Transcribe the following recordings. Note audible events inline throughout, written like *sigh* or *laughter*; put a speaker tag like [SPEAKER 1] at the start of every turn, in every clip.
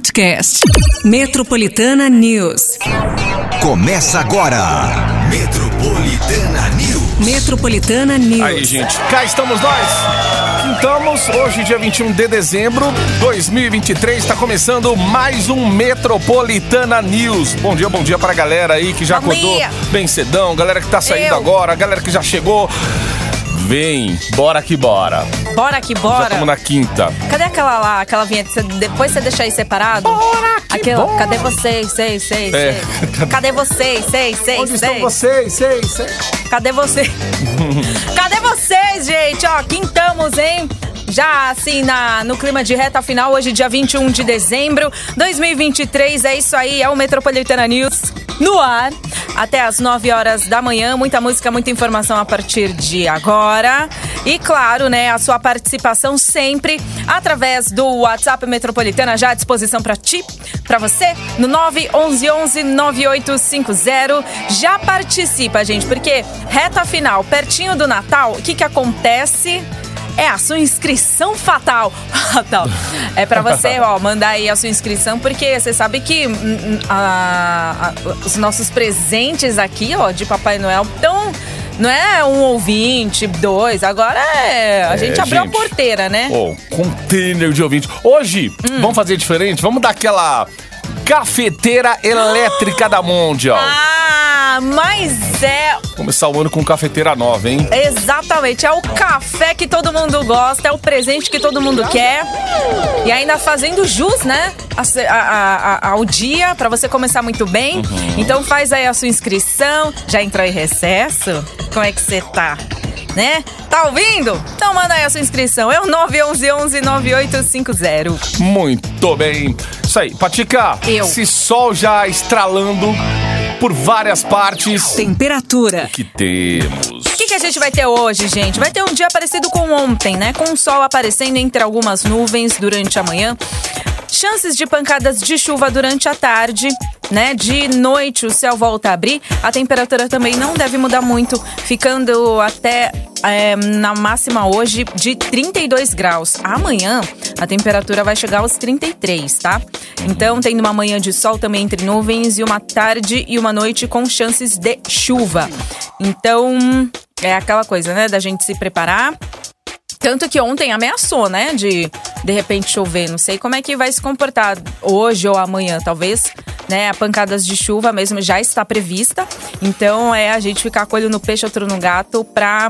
[SPEAKER 1] podcast. Metropolitana News.
[SPEAKER 2] Começa agora. Metropolitana News.
[SPEAKER 1] Metropolitana News.
[SPEAKER 3] Aí, gente, cá estamos nós. Estamos hoje, dia 21 de dezembro de 2023, está começando mais um Metropolitana News. Bom dia, bom dia pra galera aí que já
[SPEAKER 4] Bom
[SPEAKER 3] acordou
[SPEAKER 4] dia.
[SPEAKER 3] bem cedão, galera que tá saindo
[SPEAKER 4] Eu.
[SPEAKER 3] agora, galera que já chegou. Vem, bora que bora.
[SPEAKER 4] Bora que
[SPEAKER 3] Já
[SPEAKER 4] bora.
[SPEAKER 3] estamos na quinta.
[SPEAKER 4] Cadê aquela lá, aquela vinheta? Você- depois você deixa aí separado?
[SPEAKER 3] Bora que
[SPEAKER 4] Aquela,
[SPEAKER 3] bora.
[SPEAKER 4] cadê vocês? Sei, sei,
[SPEAKER 3] É.
[SPEAKER 4] sei. *laughs* Cadê vocês? Sei, sei,
[SPEAKER 3] Onde
[SPEAKER 4] sei.
[SPEAKER 3] estão vocês? Sei, sei.
[SPEAKER 4] Cadê vocês? *laughs* Cadê vocês, gente? Ó, quintamos, hein? Já assim, na, no clima de reta final, hoje, dia 21 de dezembro 2023. É isso aí, é o Metropolitana News no ar. Até às 9 horas da manhã. Muita música, muita informação a partir de agora. E claro, né, a sua participação sempre através do WhatsApp Metropolitana já à disposição para ti, para você, no 911 9850. Já participa, gente, porque reta final, pertinho do Natal, o que que acontece? É a sua inscrição fatal. *laughs* Fatal. É pra você, ó, mandar aí a sua inscrição, porque você sabe que hum, hum, a- a- os nossos presentes aqui, ó, de Papai Noel, estão. Não é um ouvinte, dois. Agora é. A
[SPEAKER 3] É,
[SPEAKER 4] gente abriu
[SPEAKER 3] gente.
[SPEAKER 4] a porteira, né?
[SPEAKER 3] Ô, container de ouvinte. Hoje,
[SPEAKER 4] Hum.
[SPEAKER 3] vamos fazer diferente? Vamos dar aquela cafeteira elétrica da Mondial.
[SPEAKER 4] Ah, mas é
[SPEAKER 3] Começar o ano com cafeteira nova, hein?
[SPEAKER 4] Exatamente, é o café que todo mundo gosta, é o presente que todo mundo quer. E ainda fazendo jus, né? a a- a- ao dia, pra você começar muito bem.
[SPEAKER 3] Uhum.
[SPEAKER 4] Então faz aí a sua inscrição. Já entrou em recesso? Como é que você tá? Né? Tá ouvindo? Então manda aí a sua inscrição. É o 911 9850.
[SPEAKER 3] Muito bem. Isso aí. Patica,
[SPEAKER 4] Eu.
[SPEAKER 3] esse sol já estralando por várias partes.
[SPEAKER 1] Temperatura.
[SPEAKER 3] que temos?
[SPEAKER 4] O que, que a gente vai ter hoje, gente? Vai ter um dia parecido com ontem, né? Com o sol aparecendo entre algumas nuvens durante a manhã. Chances de pancadas de chuva durante a tarde, né? De noite o céu volta a abrir. A temperatura também não deve mudar muito, ficando até é, na máxima hoje de 32 graus. Amanhã a temperatura vai chegar aos 33, tá? Então, tendo uma manhã de sol também entre nuvens e uma tarde e uma noite com chances de chuva. Então, é aquela coisa, né? Da gente se preparar. Tanto que ontem ameaçou, né? De de repente chover. Não sei como é que vai se comportar hoje ou amanhã, talvez. Né, a pancadas de chuva mesmo já está prevista. Então é a gente ficar com o olho no peixe, outro no gato, pra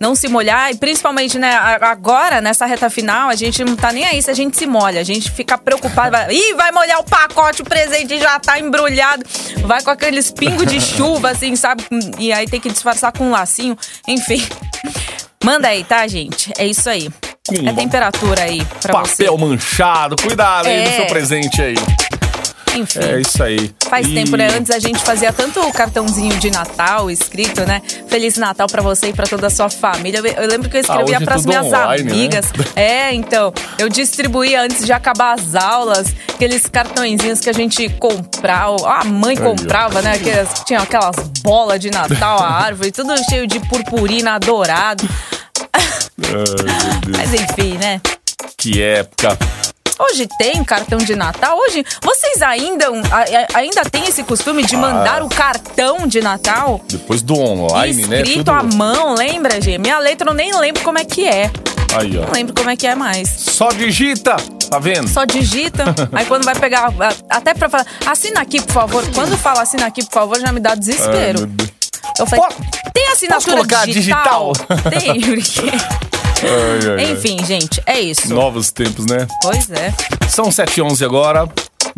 [SPEAKER 4] não se molhar. E principalmente, né, agora, nessa reta final, a gente não tá nem aí se a gente se molha. A gente fica preocupado. Vai, Ih, vai molhar o pacote, o presente já tá embrulhado. Vai com aqueles pingos de *laughs* chuva, assim, sabe? E aí tem que disfarçar com um lacinho. Enfim. Manda aí, tá, gente? É isso aí.
[SPEAKER 3] Com
[SPEAKER 4] é temperatura aí pra
[SPEAKER 3] Papel manchado. Cuidado aí
[SPEAKER 4] É.
[SPEAKER 3] no seu presente aí.
[SPEAKER 4] você. Enfim.
[SPEAKER 3] É isso aí.
[SPEAKER 4] Faz
[SPEAKER 3] E-
[SPEAKER 4] tempo, né? Antes a gente fazia tanto o cartãozinho de Natal escrito, né? Feliz Natal pra você e pra toda a sua família. Eu, eu lembro que eu escrevia
[SPEAKER 3] hoje é
[SPEAKER 4] pras
[SPEAKER 3] tudo
[SPEAKER 4] minhas
[SPEAKER 3] online, né?
[SPEAKER 4] amigas. É, então. Eu distribuía antes de acabar as aulas, aqueles cartõezinhos que a gente comprava. A mãe comprava, né? Aquelas, tinha aquelas bolas de Natal, a *laughs* árvore, tudo cheio de purpurina dourado.
[SPEAKER 3] Ai.
[SPEAKER 4] Mas enfim, né?
[SPEAKER 3] Que época.
[SPEAKER 4] Hoje tem cartão de Natal? Hoje, vocês ainda, a- ainda têm esse costume de mandar o cartão de Natal?
[SPEAKER 3] Depois do online, né?
[SPEAKER 4] Escrito à mão, lembra, gente? Minha letra eu nem lembro como é que é.
[SPEAKER 3] Aí, ó.
[SPEAKER 4] Não lembro como é que é mais.
[SPEAKER 3] Só digita. Tá vendo?
[SPEAKER 4] Só digita, *laughs* aí quando vai pegar, até pra falar, assina aqui, por favor. Quando fala assina aqui, por favor, já me dá
[SPEAKER 3] Ai,
[SPEAKER 4] desespero.
[SPEAKER 3] Deus.
[SPEAKER 4] Eu falei,
[SPEAKER 3] Posso-
[SPEAKER 4] tem assinatura
[SPEAKER 3] colocar
[SPEAKER 4] digital?
[SPEAKER 3] digital?
[SPEAKER 4] Tem, *laughs* porque...
[SPEAKER 3] Ai, ai, ai.
[SPEAKER 4] Enfim, gente, é isso.
[SPEAKER 3] Novos tempos, né?
[SPEAKER 4] Pois é.
[SPEAKER 3] São 7h11 agora.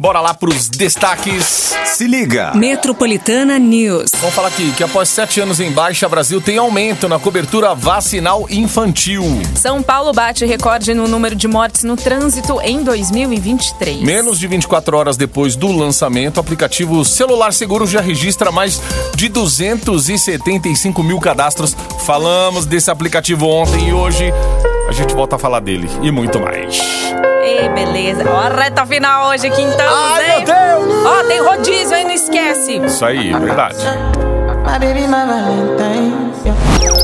[SPEAKER 3] Bora lá pros destaques.
[SPEAKER 2] Se liga.
[SPEAKER 1] Metropolitana News.
[SPEAKER 3] Vamos falar aqui que após sete anos em baixa, Brasil tem aumento na cobertura vacinal infantil.
[SPEAKER 4] São Paulo bate recorde no número de mortes no trânsito em 2023.
[SPEAKER 3] Menos de 24 horas depois do lançamento, o aplicativo Celular Seguro já registra mais de 275 mil cadastros. Falamos desse aplicativo ontem e hoje a gente volta a falar dele e muito mais.
[SPEAKER 4] Ei, beleza. Ó, a reta final hoje, quintão,
[SPEAKER 3] Ai,
[SPEAKER 4] hein?
[SPEAKER 3] meu Deus!
[SPEAKER 4] Ó, tem rodízio aí, não esquece.
[SPEAKER 3] Isso aí, é verdade.
[SPEAKER 5] My baby, my Valentine. yeah.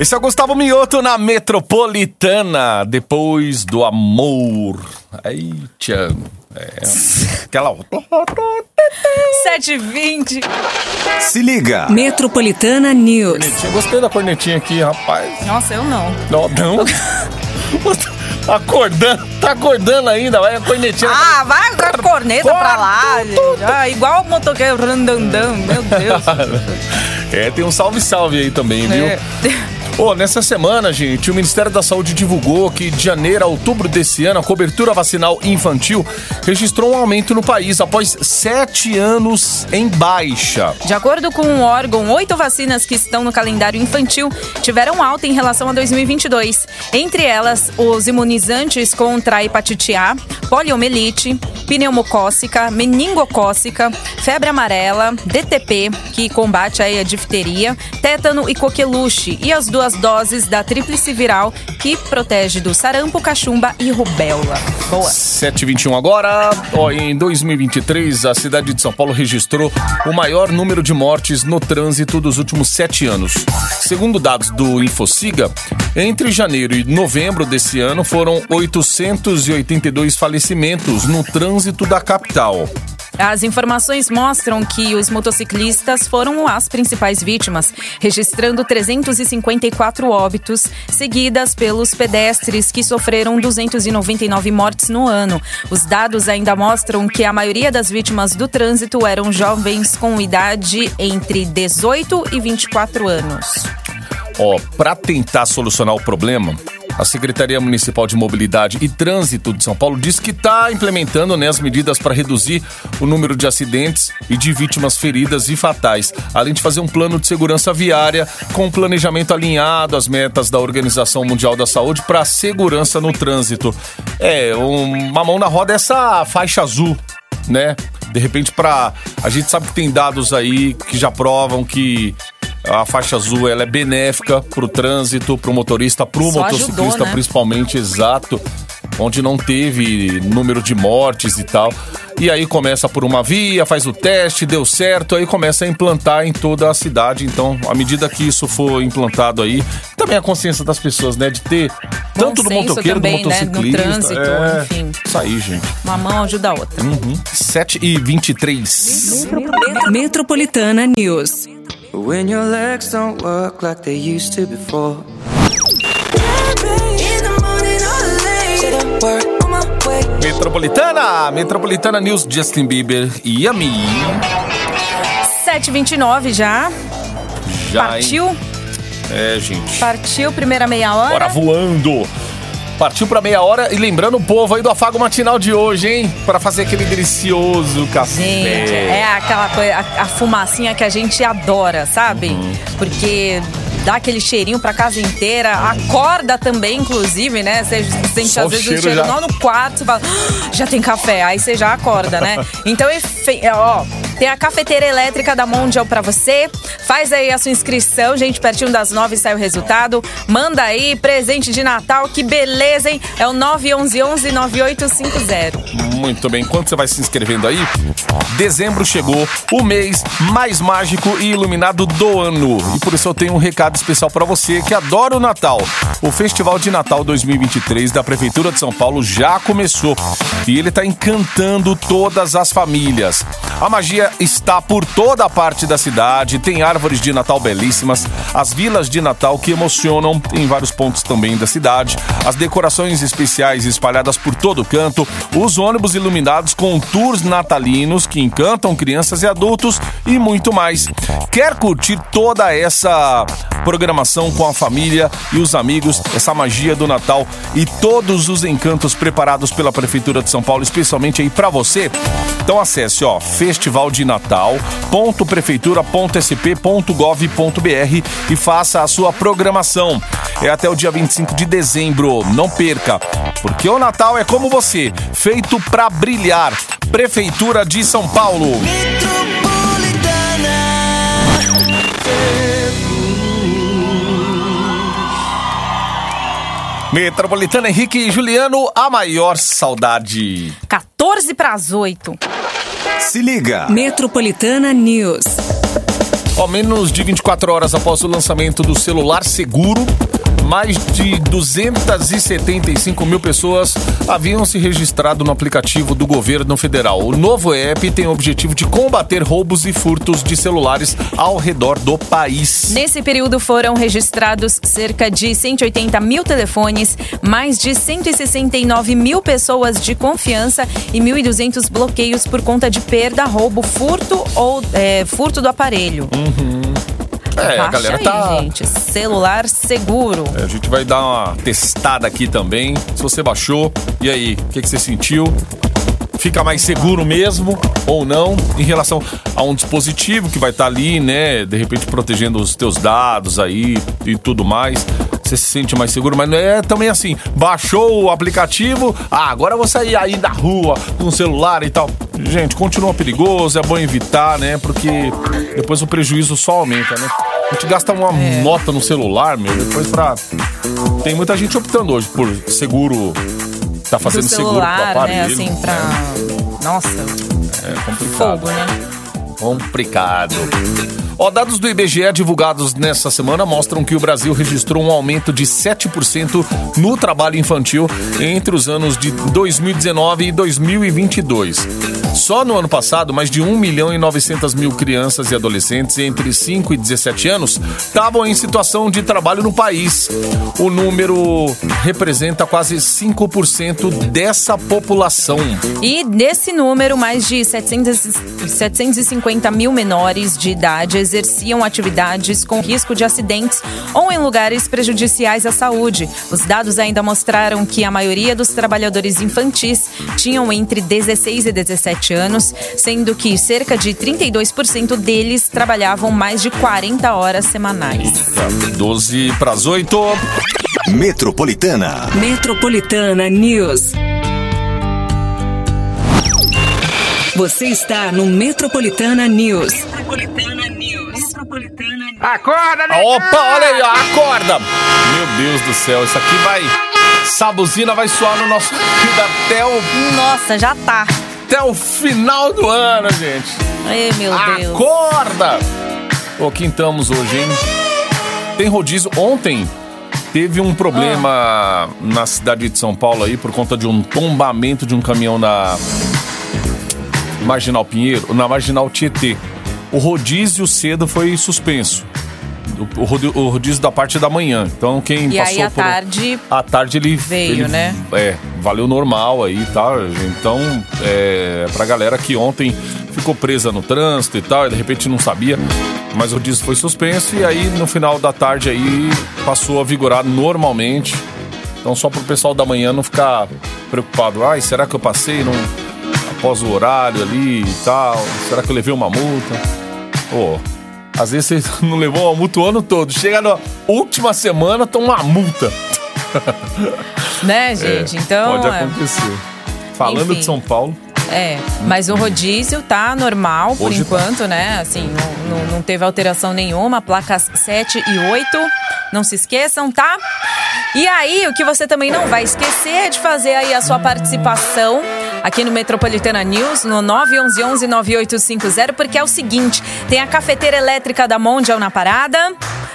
[SPEAKER 3] Esse é o Gustavo Mioto na Metropolitana, depois do amor. Aí, tchan. É, aquela outra.
[SPEAKER 4] 7h20.
[SPEAKER 2] Se liga.
[SPEAKER 1] Metropolitana News.
[SPEAKER 3] Cornetinha. Gostei da cornetinha aqui, rapaz.
[SPEAKER 4] Nossa, eu não.
[SPEAKER 3] Não, não. *laughs* Tá acordando, tá acordando ainda, vai a cornetinha.
[SPEAKER 4] Ah, vai a corneta pra lá. Ah, igual o motoqueiro randandão, meu Deus. *laughs*
[SPEAKER 3] É, tem um salve-salve aí também, viu?
[SPEAKER 4] É.
[SPEAKER 3] Ô, nessa semana, gente, o Ministério da Saúde divulgou que de janeiro a outubro desse ano a cobertura vacinal infantil registrou um aumento no país após sete anos em baixa.
[SPEAKER 4] De acordo com o órgão, oito vacinas que estão no calendário infantil tiveram alta em relação a 2022. Entre elas, os imunizantes contra a hepatite A, poliomielite, pneumocócica, meningocócica, febre amarela, DTP, que combate a difteria, tétano e coqueluche, e as duas doses da tríplice viral, que protege do sarampo, cachumba e rubéola. Boa.
[SPEAKER 3] 721 agora. Ó, em 2023, a cidade de São Paulo registrou o maior número de mortes no trânsito dos últimos sete anos. Segundo dados do Infociga, entre janeiro e novembro desse ano foram 882 falecimentos no trânsito da capital.
[SPEAKER 4] As informações mostram que os motociclistas foram as principais vítimas, registrando 354 óbitos, seguidas pelos pedestres, que sofreram 299 mortes no ano. Os dados ainda mostram que a maioria das vítimas do trânsito eram jovens com idade entre 18 e 24 anos.
[SPEAKER 3] Ó, para tentar solucionar o problema, a Secretaria Municipal de Mobilidade e Trânsito de São Paulo diz que está implementando né, as medidas para reduzir o número de acidentes e de vítimas feridas e fatais, além de fazer um plano de segurança viária com um planejamento alinhado às metas da Organização Mundial da Saúde para a segurança no trânsito. É, um- uma mão na roda é essa faixa azul, né? De repente, para a gente sabe que tem dados aí que já provam que a faixa azul ela é benéfica para o trânsito, para o motorista, para o motociclista
[SPEAKER 4] ajudou, né?
[SPEAKER 3] principalmente, exato, onde não teve número de mortes e tal. E aí começa por uma via, faz o teste, deu certo, aí começa a implantar em toda a cidade. Então, à medida que isso for implantado aí, também a consciência das pessoas, né, de ter tanto do motoqueiro,
[SPEAKER 4] também,
[SPEAKER 3] do
[SPEAKER 4] né, no
[SPEAKER 3] motociclista,
[SPEAKER 4] trânsito,
[SPEAKER 3] é,
[SPEAKER 4] enfim.
[SPEAKER 3] Isso aí, gente.
[SPEAKER 4] Uma mão ajuda a outra.
[SPEAKER 3] 7 e 23.
[SPEAKER 1] Metropolitana News.
[SPEAKER 5] When your legs don't work like they used to before.
[SPEAKER 3] Metropolitana, Metropolitana News, Justin Bieber e Yami.
[SPEAKER 4] 7h29 já.
[SPEAKER 3] Já, hein?
[SPEAKER 4] Partiu?
[SPEAKER 3] É, gente.
[SPEAKER 4] Partiu, primeira meia hora.
[SPEAKER 3] Bora voando. Partiu pra meia hora e lembrando o povo aí do afago matinal de hoje, hein? Pra fazer aquele delicioso café.
[SPEAKER 4] Gente, é aquela coisa, a, a fumacinha que a gente adora, sabe?
[SPEAKER 3] Uhum.
[SPEAKER 4] Porque dá aquele cheirinho pra casa inteira, acorda também, inclusive, né? Você sente
[SPEAKER 3] Só
[SPEAKER 4] às
[SPEAKER 3] o
[SPEAKER 4] vezes
[SPEAKER 3] cheiro
[SPEAKER 4] o cheiro
[SPEAKER 3] já.
[SPEAKER 4] no quarto, você fala, "Ah, já tem café, aí você já acorda, né? *laughs* Então, efe- é, ó, tem a cafeteira elétrica da Mondial pra você. Faz aí a sua inscrição, gente, pertinho das nove sai o resultado. Manda aí, presente de Natal, que beleza, hein? É o 911 9850.
[SPEAKER 3] Muito bem, enquanto você vai se inscrevendo aí, dezembro chegou, o mês mais mágico e iluminado do ano. E por isso eu tenho um recado especial pra você que adora o Natal. O Festival de Natal 2023 da Prefeitura de São Paulo já começou e ele tá encantando todas as famílias. A magia está por toda a parte da cidade, tem árvores de Natal belíssimas, as vilas de Natal que emocionam em vários pontos também da cidade, as decorações especiais espalhadas por todo canto, os ônibus iluminados com tours natalinos que encantam crianças e adultos e muito mais. Quer curtir toda essa programação com a família e os amigos, essa magia do Natal e todos os encantos preparados pela Prefeitura de São Paulo, especialmente aí pra você? Então acesse, ó, festivaldenatal.prefeitura.sp.gov.br e faça a sua programação. É até o dia 25 de dezembro. Não perca, porque o Natal é como você, feito pra brilhar. Prefeitura de São Paulo. Metropolitana Henrique e Juliano, a maior saudade.
[SPEAKER 4] 14 para as 8.
[SPEAKER 2] Se liga.
[SPEAKER 1] Metropolitana News.
[SPEAKER 3] Ó, menos de 24 horas após o lançamento do celular seguro, mais de 275 mil pessoas haviam se registrado no aplicativo do governo federal. O novo app tem o objetivo de combater roubos e furtos de celulares ao redor do país.
[SPEAKER 4] Nesse período foram registrados cerca de 180 mil telefones, mais de 169 mil pessoas de confiança e 1.200 bloqueios por conta de perda, roubo, furto ou é, furto do aparelho.
[SPEAKER 3] É, a
[SPEAKER 4] Baixa
[SPEAKER 3] galera
[SPEAKER 4] aí,
[SPEAKER 3] tá.
[SPEAKER 4] gente. Celular seguro.
[SPEAKER 3] É, A gente vai dar uma testada aqui também. Se você baixou, e aí, o que, que você sentiu? Fica mais seguro mesmo ou não em relação a um dispositivo que vai estar ali, né? De repente protegendo os teus dados aí e tudo mais. Você se sente mais seguro, mas não é também assim. Baixou o aplicativo, ah, agora eu vou sair aí da rua com o celular e tal. Gente, continua perigoso, é bom evitar, né? Porque depois o prejuízo só aumenta, né? A gente gasta uma nota no celular, meu, depois pra. Tem muita gente optando hoje por seguro. Tá
[SPEAKER 4] Do
[SPEAKER 3] fazendo seguro pro
[SPEAKER 4] celular,
[SPEAKER 3] aparelho.
[SPEAKER 4] né? Assim, pra. Nossa,
[SPEAKER 3] É complicado.
[SPEAKER 4] fogo, né?
[SPEAKER 3] Complicado. Ó, dados do IBGE divulgados nessa semana mostram que o Brasil registrou um aumento de 7% no trabalho infantil entre os anos de 2019 e 2022. Só no ano passado, mais de 1 milhão e 900 mil crianças e adolescentes entre 5 e 17 anos estavam em situação de trabalho no país. O número representa quase 5% dessa população.
[SPEAKER 4] E desse número, mais de 700, e- 750 mil menores de idade exerciam atividades com risco de acidentes ou em lugares prejudiciais à saúde. Os dados ainda mostraram que a maioria dos trabalhadores infantis tinham entre 16 e 17 anos, sendo que cerca de 32% deles trabalhavam mais de 40 horas semanais.
[SPEAKER 3] 12 para as 8.
[SPEAKER 2] Metropolitana.
[SPEAKER 1] Metropolitana News. Você está no Metropolitana News. Metropolitana News. Metropolitana News.
[SPEAKER 3] Ah, Opa, olha aí, ó, acorda! Meu Deus do céu, isso aqui vai. Essa buzina vai soar no nosso vida até o,
[SPEAKER 4] Nossa, já tá.
[SPEAKER 3] Até o final do ano, gente.
[SPEAKER 4] Ai, meu Deus.
[SPEAKER 3] Acorda! Ô, quintamos hoje, hein? Tem rodízio. Ontem teve um problema na cidade de São Paulo aí por conta de um tombamento de um caminhão na Marginal Pinheiro, na Marginal Tietê. O rodízio cedo foi suspenso. O, rodízio da parte da manhã. Então quem
[SPEAKER 4] E
[SPEAKER 3] passou
[SPEAKER 4] aí, à
[SPEAKER 3] por...
[SPEAKER 4] tarde,
[SPEAKER 3] À tarde ele
[SPEAKER 4] Veio,
[SPEAKER 3] ele-
[SPEAKER 4] né?
[SPEAKER 3] É, valeu normal aí, tá? Então, é, pra galera que ontem ficou presa no trânsito e tal, e de repente não sabia, mas o disco foi suspenso e aí no final da tarde aí passou a vigorar normalmente. Então só pro pessoal da manhã não ficar preocupado, ai, será que eu passei não, após o horário ali e tal? Será que eu levei uma multa? Pô, às vezes você *laughs* não levou uma multa o ano todo. Chega na última semana, toma uma multa. *laughs*
[SPEAKER 4] né, gente?
[SPEAKER 3] É,
[SPEAKER 4] então.
[SPEAKER 3] Pode
[SPEAKER 4] é,
[SPEAKER 3] acontecer. Falando
[SPEAKER 4] Enfim.
[SPEAKER 3] de São Paulo,
[SPEAKER 4] É, mas o rodízio tá normal por
[SPEAKER 3] Hoje tá.
[SPEAKER 4] enquanto, né? Assim, não, não, não teve alteração nenhuma. Placas 7 e 8. Não se esqueçam, tá? E aí, o que você também não vai esquecer é de fazer aí a sua participação aqui no Metropolitana News, no 911-9850, porque é o seguinte: tem a cafeteira elétrica da Mondial na parada.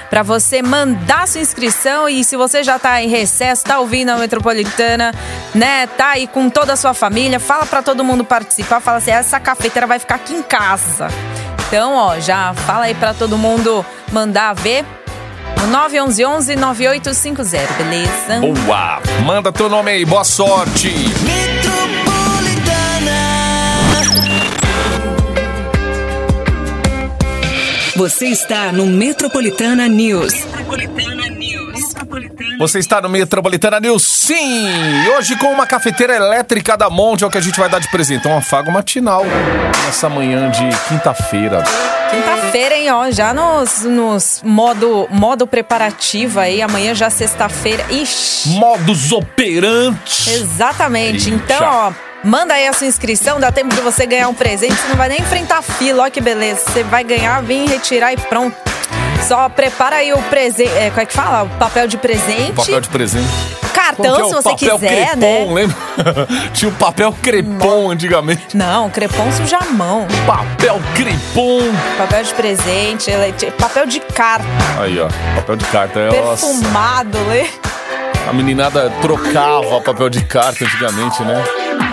[SPEAKER 4] Pra você mandar sua inscrição e se você já tá em recesso, tá ouvindo a Metropolitana, né? Tá aí com toda a sua família, fala pra todo mundo participar, fala assim: essa cafeteira vai ficar aqui em casa. Então, ó, já fala aí pra todo mundo mandar ver. No 911-9850, beleza?
[SPEAKER 3] boa! Manda teu nome aí, boa sorte!
[SPEAKER 1] Você está no Metropolitana News. Metropolitana
[SPEAKER 3] Você está no Metropolitana News, sim! E hoje com uma cafeteira elétrica da Monte é o que a gente vai dar de presente. Um afago matinal nessa manhã de quinta-feira.
[SPEAKER 4] Quinta-feira, hein, ó, já nos, nos modo, modo preparativo aí, amanhã já sexta-feira. Ixi,
[SPEAKER 3] Modus operante!
[SPEAKER 4] exatamente.
[SPEAKER 3] Eita.
[SPEAKER 4] Então, ó, manda aí a sua inscrição, dá tempo de você ganhar um presente, você não vai nem enfrentar fila, ó que beleza. Você vai ganhar, vir retirar e pronto. Só prepara aí o presente. É, como é que fala? O papel de presente.
[SPEAKER 3] Papel de presente.
[SPEAKER 4] Cartão,
[SPEAKER 3] é
[SPEAKER 4] se
[SPEAKER 3] o
[SPEAKER 4] você
[SPEAKER 3] papel
[SPEAKER 4] quiser,
[SPEAKER 3] crepom,
[SPEAKER 4] né?
[SPEAKER 3] lembra? *laughs* Tinha o papel crepom antigamente.
[SPEAKER 4] Não, crepom suja a mão.
[SPEAKER 3] Papel crepom.
[SPEAKER 4] Papel de presente, papel de carta,
[SPEAKER 3] Aí, ó. Papel de carta. É,
[SPEAKER 4] perfumado, né?
[SPEAKER 3] a meninada trocava papel de carta antigamente, né?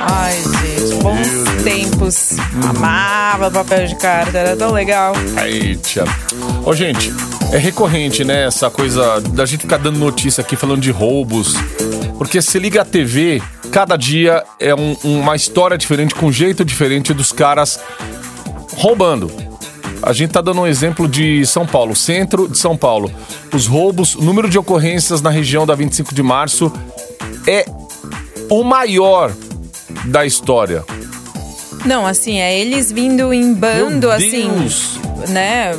[SPEAKER 4] Ai, gente, bons tempos. Amava papel de carta, era tão legal.
[SPEAKER 3] Aí, tia. Ô, gente, é recorrente, né? Essa coisa da gente ficar dando notícia aqui falando de roubos. Porque se liga a TV, cada dia é um- uma história diferente, com um jeito diferente dos caras roubando. A gente tá dando um exemplo de São Paulo, centro de São Paulo. Os roubos, o número de ocorrências na região da 25 de março é o maior da história.
[SPEAKER 4] Não, assim, é eles vindo em bando,
[SPEAKER 3] Meu
[SPEAKER 4] assim,
[SPEAKER 3] Deus.
[SPEAKER 4] né?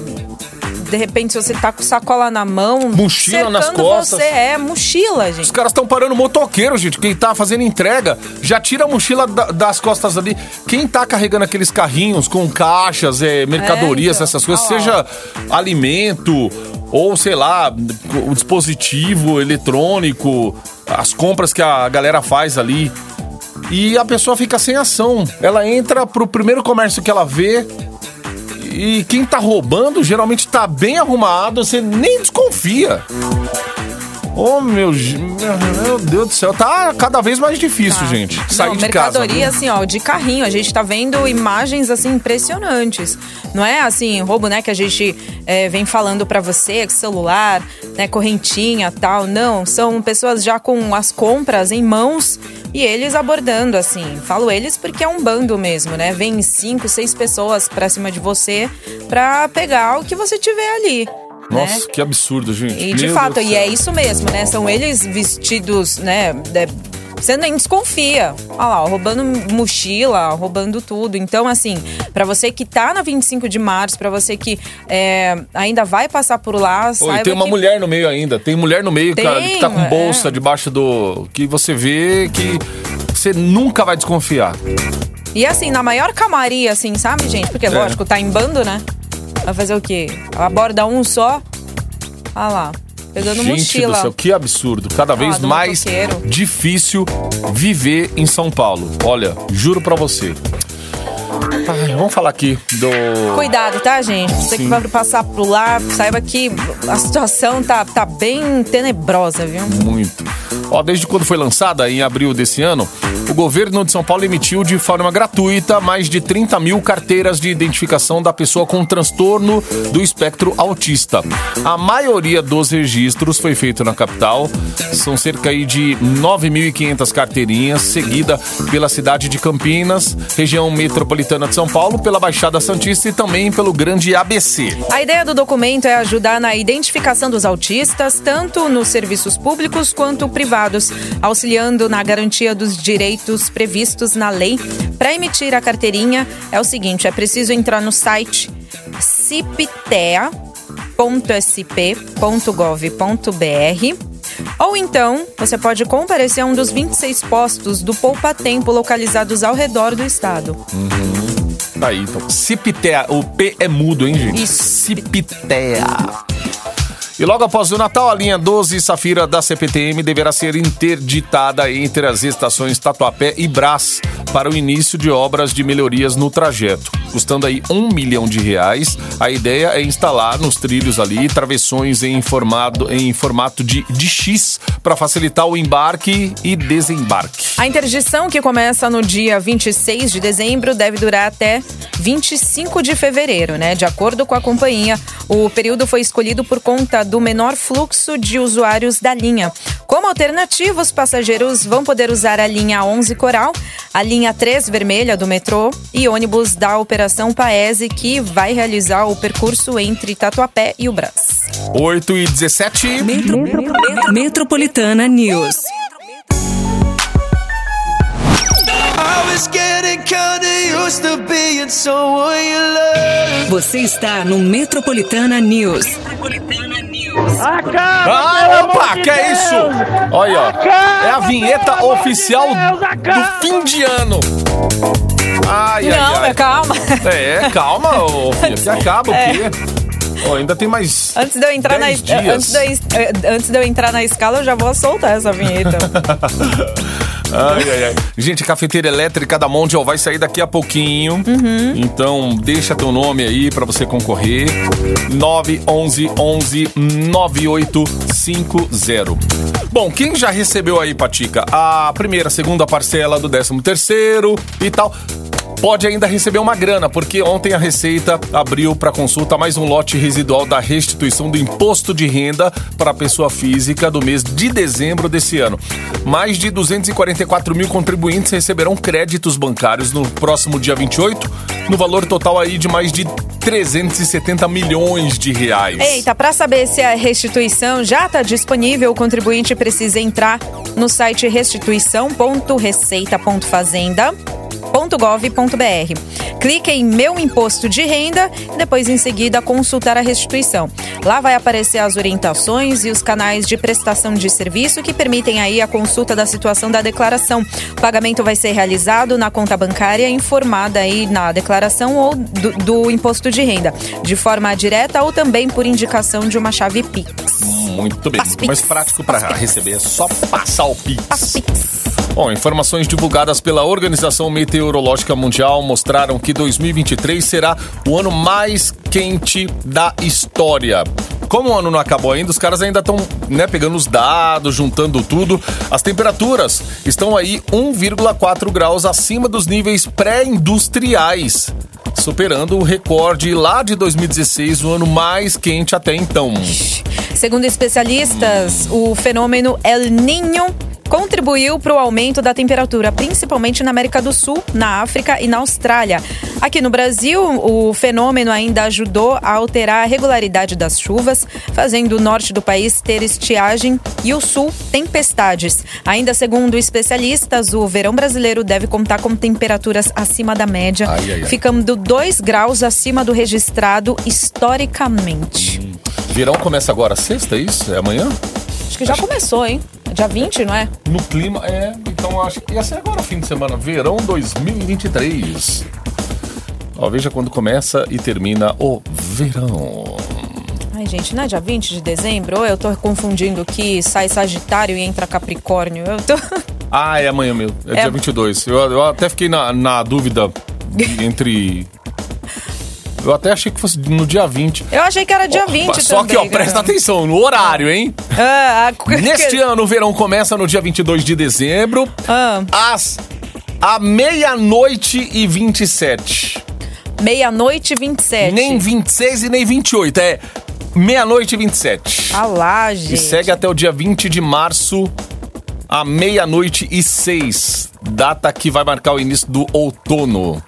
[SPEAKER 4] De repente, você tá com sacola na mão,
[SPEAKER 3] Mochila nas costas.
[SPEAKER 4] você, é mochila,
[SPEAKER 3] Os
[SPEAKER 4] gente.
[SPEAKER 3] caras estão parando motoqueiro, gente. Quem tá fazendo entrega, já tira a mochila da- das costas ali. Quem tá carregando aqueles carrinhos com caixas, é, mercadorias,
[SPEAKER 4] então.
[SPEAKER 3] essas coisas,
[SPEAKER 4] Ah lá.
[SPEAKER 3] seja alimento ou, sei lá, o dispositivo eletrônico, as compras que a galera faz ali. E a pessoa fica sem ação. Ela entra pro primeiro comércio que ela vê. E quem tá roubando geralmente tá bem arrumado, você nem desconfia. Ô meu, gi- meu Deus do céu, tá cada vez mais difícil, gente. Sair
[SPEAKER 4] Não,
[SPEAKER 3] de casa.
[SPEAKER 4] mercadoria, assim, ó, de carrinho. A gente tá vendo imagens, assim, impressionantes. Não é, assim, roubo, né, que a gente é, vem falando pra você, com celular, né, correntinha, tal. Não, são pessoas já com as compras em mãos e eles abordando, assim. Falo eles porque é um bando mesmo, né? Vem cinco, seis pessoas pra cima de você pra pegar o que você tiver ali.
[SPEAKER 3] Nossa,
[SPEAKER 4] né?
[SPEAKER 3] que absurdo, gente.
[SPEAKER 4] E de
[SPEAKER 3] Meu
[SPEAKER 4] fato,
[SPEAKER 3] Deus
[SPEAKER 4] e é isso mesmo, né? São eles vestidos, né? de- Você nem desconfia. Olha lá, roubando mochila, roubando tudo. Então, assim, pra você que tá na 25 de março, pra você que é, ainda vai passar por lá,
[SPEAKER 3] Oi, tem uma
[SPEAKER 4] que
[SPEAKER 3] mulher no meio ainda. Tem mulher no meio, cara, que tá com
[SPEAKER 4] Tem, é.
[SPEAKER 3] bolsa debaixo do. Que você vê que você nunca vai desconfiar.
[SPEAKER 4] E assim, na maior calmaria, assim, sabe, gente? Porque, lógico, tá em bando, né? Vai fazer o quê? Aborda um só. Olha lá, pegando
[SPEAKER 3] Gente
[SPEAKER 4] mochila.
[SPEAKER 3] do céu, que absurdo. Cada vez
[SPEAKER 4] do
[SPEAKER 3] mais
[SPEAKER 4] motoqueiro.
[SPEAKER 3] difícil viver em São Paulo. Olha, juro pra você. Ai, vamos falar aqui do.
[SPEAKER 4] Cuidado, tá, gente? Você que
[SPEAKER 3] Sim.
[SPEAKER 4] vai passar por lá, saiba que a situação tá, tá bem tenebrosa, viu?
[SPEAKER 3] Muito. Ó, desde quando foi lançada, em abril desse ano, o governo de São Paulo emitiu de forma gratuita mais de 30 mil carteiras de identificação da pessoa com transtorno do espectro autista. A maioria dos registros foi feito na capital. São cerca aí de 9.500 carteirinhas, seguida pela cidade de Campinas, região metropolitana de São Paulo, pela Baixada Santista e também pelo Grande ABC.
[SPEAKER 4] A ideia do documento é ajudar na identificação dos autistas, tanto nos serviços públicos quanto privados, auxiliando na garantia dos direitos previstos na lei. Para emitir a carteirinha, é o seguinte: é preciso entrar no site ciptea.sp.gov.br. Ou então, você pode comparecer a um dos 26 postos do Poupa Tempo localizados ao redor do estado.
[SPEAKER 3] Tá aí, então. O P é mudo, hein, gente?
[SPEAKER 4] Isso.
[SPEAKER 3] E logo após o Natal, a linha 12 Safira da CPTM deverá ser interditada entre as estações Tatuapé e Brás para o início de obras de melhorias no trajeto, custando aí um milhão de reais. A ideia é instalar nos trilhos ali travessões em, formado, em formato de, de X para facilitar o embarque e desembarque.
[SPEAKER 4] A interdição, que começa no dia 26 de dezembro, deve durar até 25 de fevereiro, né? De acordo com a companhia, o período foi escolhido por conta do menor fluxo de usuários da linha. Como alternativa, os passageiros vão poder usar a linha 11 Coral, a linha 3 Vermelha do metrô e ônibus da Operação Paese, que vai realizar o percurso entre Tatuapé e o Brás.
[SPEAKER 3] 8 e 17.
[SPEAKER 1] Metro- Metropolitana News. Você está no Metropolitana News.
[SPEAKER 3] Ah, opa, que é isso? Olha, ó. É a vinheta oficial do fim de ano. Ai, ai,
[SPEAKER 4] Não,
[SPEAKER 3] ai.
[SPEAKER 4] mas calma.
[SPEAKER 3] É, calma, ô filha, *laughs* que acaba o quê? Ó, ainda tem mais.
[SPEAKER 4] Antes de eu entrar na
[SPEAKER 3] dias.
[SPEAKER 4] antes de, eu eh, antes de eu entrar na escala, eu já vou soltar essa vinheta. *laughs*
[SPEAKER 3] Ai, ai, ai. Gente, a cafeteira elétrica da Mondial vai sair daqui a pouquinho.
[SPEAKER 4] Uhum.
[SPEAKER 3] Então, deixa teu nome aí pra você concorrer. 911 11 9850. Bom, quem já recebeu aí, Patica, a primeira, segunda parcela do 13 terceiro e tal, pode ainda receber uma grana, porque ontem a Receita abriu para consulta mais um lote residual da restituição do imposto de renda para a pessoa física do mês de dezembro desse ano. Mais de 244 mil contribuintes receberão créditos bancários no próximo dia 28, no valor total aí de mais de 370 milhões de reais.
[SPEAKER 4] Eita, para saber se a restituição já está disponível, o contribuinte precisa entrar no site restituição.receita.fazenda.gov.br. Clique em Meu Imposto de Renda e depois, em seguida, consultar a restituição. Lá vai aparecer as orientações e os canais de prestação de serviço que permitem aí a consulta da situação da declaração. O pagamento vai ser realizado na conta bancária informada aí na declaração ou do, do imposto de renda, de forma direta ou também por indicação de uma chave Pix.
[SPEAKER 3] Muito bem,
[SPEAKER 4] Passa
[SPEAKER 3] muito
[SPEAKER 4] Pix.
[SPEAKER 3] mais prático para receber, é só passar o Pix.
[SPEAKER 4] Passa Pix.
[SPEAKER 3] Bom, informações divulgadas pela Organização Meteorológica Mundial mostraram que 2023 será o ano mais quente da história. Como o ano não acabou ainda, os caras ainda estão né, pegando os dados, juntando tudo. As temperaturas estão aí 1,4 graus acima dos níveis pré-industriais, superando o recorde lá de 2016, o ano mais quente até então.
[SPEAKER 4] Segundo especialistas, o fenômeno El Niño contribuiu para o aumento da temperatura, principalmente na América do Sul, na África e na Austrália. Aqui no Brasil, o fenômeno ainda ajudou a alterar a regularidade das chuvas, fazendo o norte do país ter estiagem e o sul tempestades. Ainda segundo especialistas, o verão brasileiro deve contar com temperaturas acima da média,
[SPEAKER 3] Ai, ai, ai.
[SPEAKER 4] ficando 2 graus acima do registrado historicamente.
[SPEAKER 3] Verão começa agora sexta, é isso? É amanhã?
[SPEAKER 4] Acho que já começou, hein? Dia 20, não é?
[SPEAKER 3] No clima, é. Então acho que ia ser agora, fim de semana. Verão 2023. Ó, veja quando começa e termina o verão.
[SPEAKER 4] Ai, gente, não é dia 20 de dezembro? Ou eu tô confundindo que sai Sagitário e entra Capricórnio? Eu tô.
[SPEAKER 3] Ah, é amanhã mesmo. É,
[SPEAKER 4] É.
[SPEAKER 3] dia 22. Eu, eu até fiquei na, na dúvida *laughs* entre. Eu até achei que fosse no dia 20.
[SPEAKER 4] Eu achei que era dia 20
[SPEAKER 3] Só que, ó,
[SPEAKER 4] também,
[SPEAKER 3] presta
[SPEAKER 4] cara.
[SPEAKER 3] atenção, no horário, hein?
[SPEAKER 4] Ah, a-
[SPEAKER 3] Neste ano, o verão começa no dia 22 de dezembro,
[SPEAKER 4] Ah.
[SPEAKER 3] às à meia-noite e 27.
[SPEAKER 4] Meia-noite e 27.
[SPEAKER 3] Nem 26 e nem 28, é meia-noite e 27.
[SPEAKER 4] Ah lá, gente.
[SPEAKER 3] E segue até o dia 20 de março, à meia-noite e 6. Data que vai marcar o início do outono.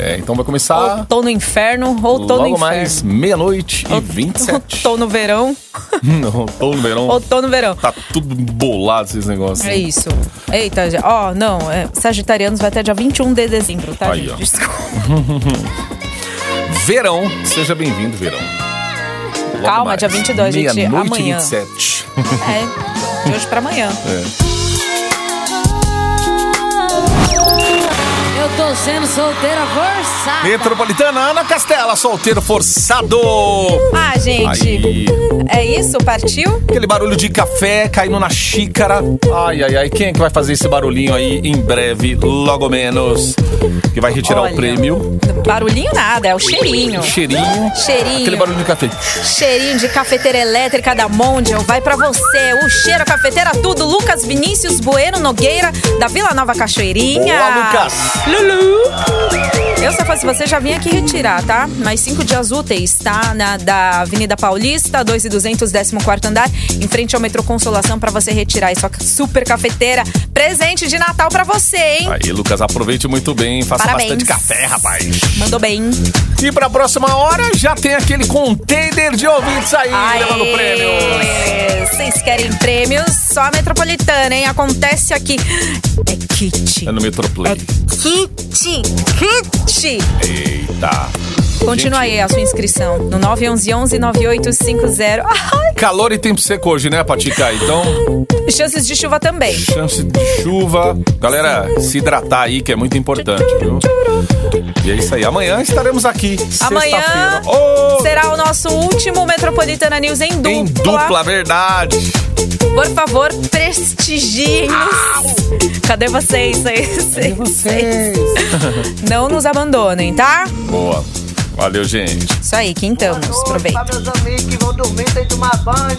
[SPEAKER 3] É, então vai começar
[SPEAKER 4] Ou tô no inferno, ou tô no inferno.
[SPEAKER 3] mais meia-noite e 27.
[SPEAKER 4] Tô no verão, *laughs*
[SPEAKER 3] Não, outono, verão.
[SPEAKER 4] ou tô no verão.
[SPEAKER 3] Tá tudo bolado esses negócios.
[SPEAKER 4] É isso. Eita, ó, não, é, Sagitarianos vai até dia 21 de dezembro, tá,
[SPEAKER 3] Aí,
[SPEAKER 4] gente?
[SPEAKER 3] ó.
[SPEAKER 4] Desculpa. *laughs*
[SPEAKER 3] Verão, seja bem-vindo, verão. Logo
[SPEAKER 4] Calma,
[SPEAKER 3] mais,
[SPEAKER 4] dia 22, gente,
[SPEAKER 3] meia-noite e
[SPEAKER 4] amanhã.
[SPEAKER 3] 27.
[SPEAKER 4] É, de hoje pra amanhã.
[SPEAKER 6] Eu *laughs* tô sendo solteira forçada.
[SPEAKER 3] Metropolitana Ana Castela, solteiro forçado.
[SPEAKER 4] Ah, gente,
[SPEAKER 3] Aí.
[SPEAKER 4] é isso? Partiu?
[SPEAKER 3] Aquele barulho de café caindo na xícara. Ai, ai, ai. Quem é que vai fazer esse barulhinho aí em breve, logo menos? Que vai retirar
[SPEAKER 4] Olha,
[SPEAKER 3] o prêmio.
[SPEAKER 4] Barulhinho nada, é o cheirinho.
[SPEAKER 3] Cheirinho.
[SPEAKER 4] Cheirinho.
[SPEAKER 3] Aquele barulho de café.
[SPEAKER 4] Cheirinho de cafeteira elétrica da Mondial vai pra você. O cheiro, a cafeteira, tudo. Lucas Vinícius Bueno Nogueira, da Vila Nova Cachoeirinha.
[SPEAKER 3] Boa, Lucas.
[SPEAKER 4] Lulu. Eu, se fosse você, já vim aqui retirar, tá? Mais cinco dias úteis, tá? Na, da Avenida Paulista, 2 e 200, 14 andar, em frente ao metrô Consolação, pra você retirar aí sua super cafeteira. Presente de Natal pra você, hein?
[SPEAKER 3] Aí, Lucas, aproveite muito bem. Faça
[SPEAKER 4] Parabéns.
[SPEAKER 3] bastante café, rapaz.
[SPEAKER 4] Mandou bem.
[SPEAKER 3] E pra próxima hora já tem aquele container de ouvintes aí levando prêmios.
[SPEAKER 4] Vocês querem prêmios? Só a Metropolitana, hein? Acontece aqui. É kit.
[SPEAKER 3] É no Metroplay.
[SPEAKER 4] Kit. Kit.
[SPEAKER 3] Eita.
[SPEAKER 4] Continua
[SPEAKER 3] Gente,
[SPEAKER 4] aí a sua inscrição no 911-9850. *laughs* Ai,
[SPEAKER 3] Calor e tempo seco hoje, né, Patica? Então,
[SPEAKER 4] chances de chuva também.
[SPEAKER 3] chance de chuva. Galera, se hidratar aí, que é muito importante, viu? E é isso aí. Amanhã estaremos aquaqui.
[SPEAKER 4] Amanhã.
[SPEAKER 3] Ô,
[SPEAKER 4] será o nosso último Metropolitana News em dupla.
[SPEAKER 3] Em dupla, verdade.
[SPEAKER 4] Por favor, prestigiem-nos. Cadê vocês? Cadê *laughs* vocês? Não nos abandonem, tá?
[SPEAKER 3] Boa. Valeu, gente.
[SPEAKER 4] Isso aí, quintamos. Aproveita.
[SPEAKER 7] Pra meus amigos que vão dormir sem tomar banho.